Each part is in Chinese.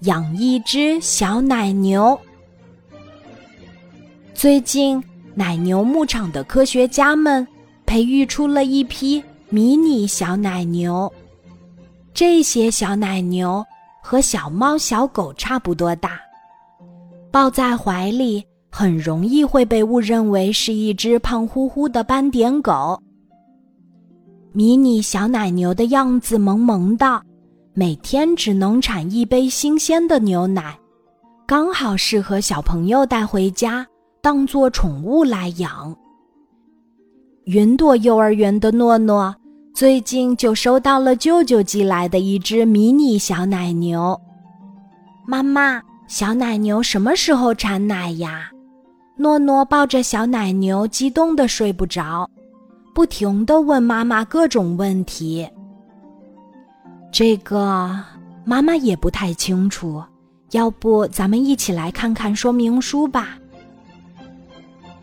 养一只小奶牛。最近，奶牛牧场的科学家们培育出了一批迷你小奶牛。这些小奶牛和小猫、小狗差不多大，抱在怀里很容易会被误认为是一只胖乎乎的斑点狗。迷你小奶牛的样子萌萌的。每天只能产一杯新鲜的牛奶，刚好适合小朋友带回家当做宠物来养。云朵幼儿园的诺诺最近就收到了舅舅寄来的一只迷你小奶牛。妈妈，小奶牛什么时候产奶呀？诺诺抱着小奶牛，激动的睡不着，不停的问妈妈各种问题。这个妈妈也不太清楚，要不咱们一起来看看说明书吧。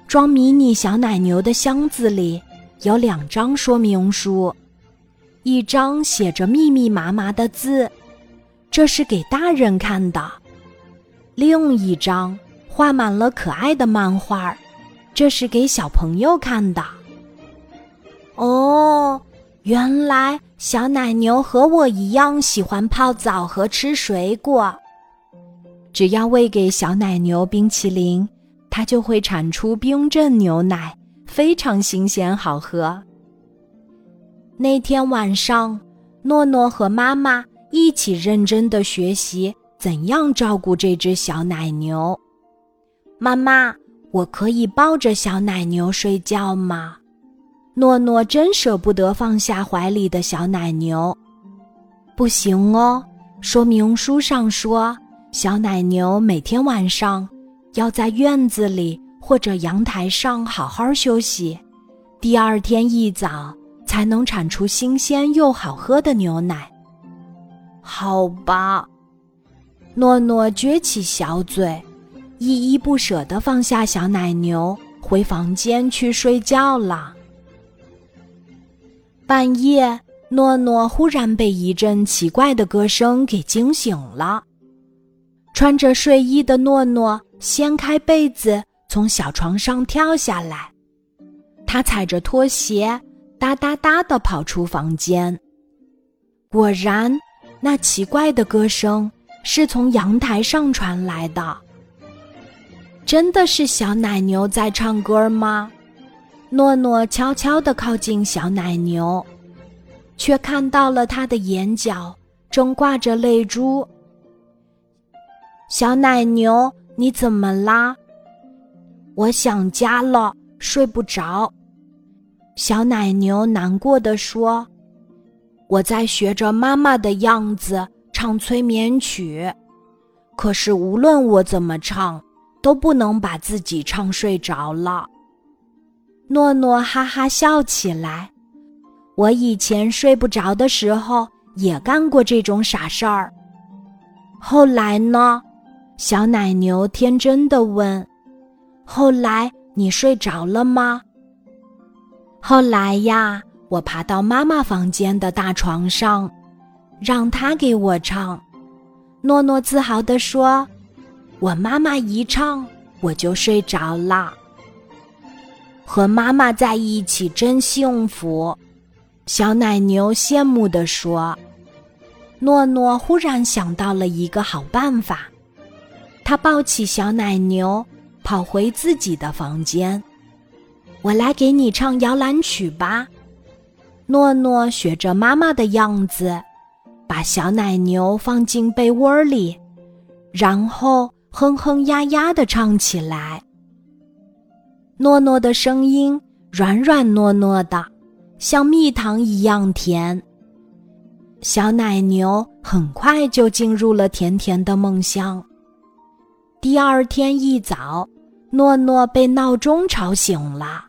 装迷你小奶牛的箱子里有两张说明书，一张写着密密麻麻的字，这是给大人看的；另一张画满了可爱的漫画，这是给小朋友看的。哦。原来小奶牛和我一样喜欢泡澡和吃水果。只要喂给小奶牛冰淇淋，它就会产出冰镇牛奶，非常新鲜好喝。那天晚上，诺诺和妈妈一起认真的学习怎样照顾这只小奶牛。妈妈，我可以抱着小奶牛睡觉吗？诺诺真舍不得放下怀里的小奶牛，不行哦。说明书上说，小奶牛每天晚上要在院子里或者阳台上好好休息，第二天一早才能产出新鲜又好喝的牛奶。好吧，诺诺撅起小嘴，依依不舍地放下小奶牛，回房间去睡觉了。半夜，诺诺忽然被一阵奇怪的歌声给惊醒了。穿着睡衣的诺诺掀开被子，从小床上跳下来。他踩着拖鞋，哒哒哒地跑出房间。果然，那奇怪的歌声是从阳台上传来的。真的是小奶牛在唱歌吗？诺诺悄悄地靠近小奶牛，却看到了它的眼角正挂着泪珠。小奶牛，你怎么啦？我想家了，睡不着。小奶牛难过地说：“我在学着妈妈的样子唱催眠曲，可是无论我怎么唱，都不能把自己唱睡着了。”诺诺哈哈笑起来。我以前睡不着的时候也干过这种傻事儿。后来呢？小奶牛天真的问：“后来你睡着了吗？”后来呀，我爬到妈妈房间的大床上，让她给我唱。诺诺自豪地说：“我妈妈一唱，我就睡着了。”和妈妈在一起真幸福，小奶牛羡慕地说。诺诺忽然想到了一个好办法，他抱起小奶牛，跑回自己的房间。我来给你唱摇篮曲吧。诺诺学着妈妈的样子，把小奶牛放进被窝里，然后哼哼呀呀地唱起来。诺诺的声音软软糯糯的，像蜜糖一样甜。小奶牛很快就进入了甜甜的梦乡。第二天一早，诺诺被闹钟吵醒了，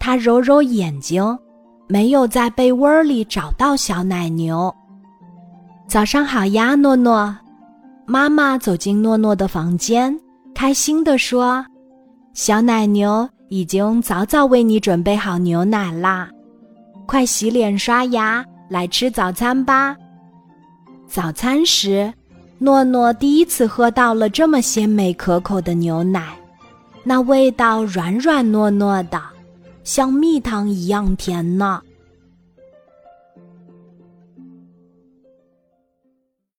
他揉揉眼睛，没有在被窝里找到小奶牛。早上好呀，诺诺！妈妈走进诺诺的房间，开心地说。小奶牛已经早早为你准备好牛奶啦，快洗脸刷牙来吃早餐吧。早餐时，诺诺第一次喝到了这么鲜美可口的牛奶，那味道软软糯糯的，像蜜糖一样甜呢。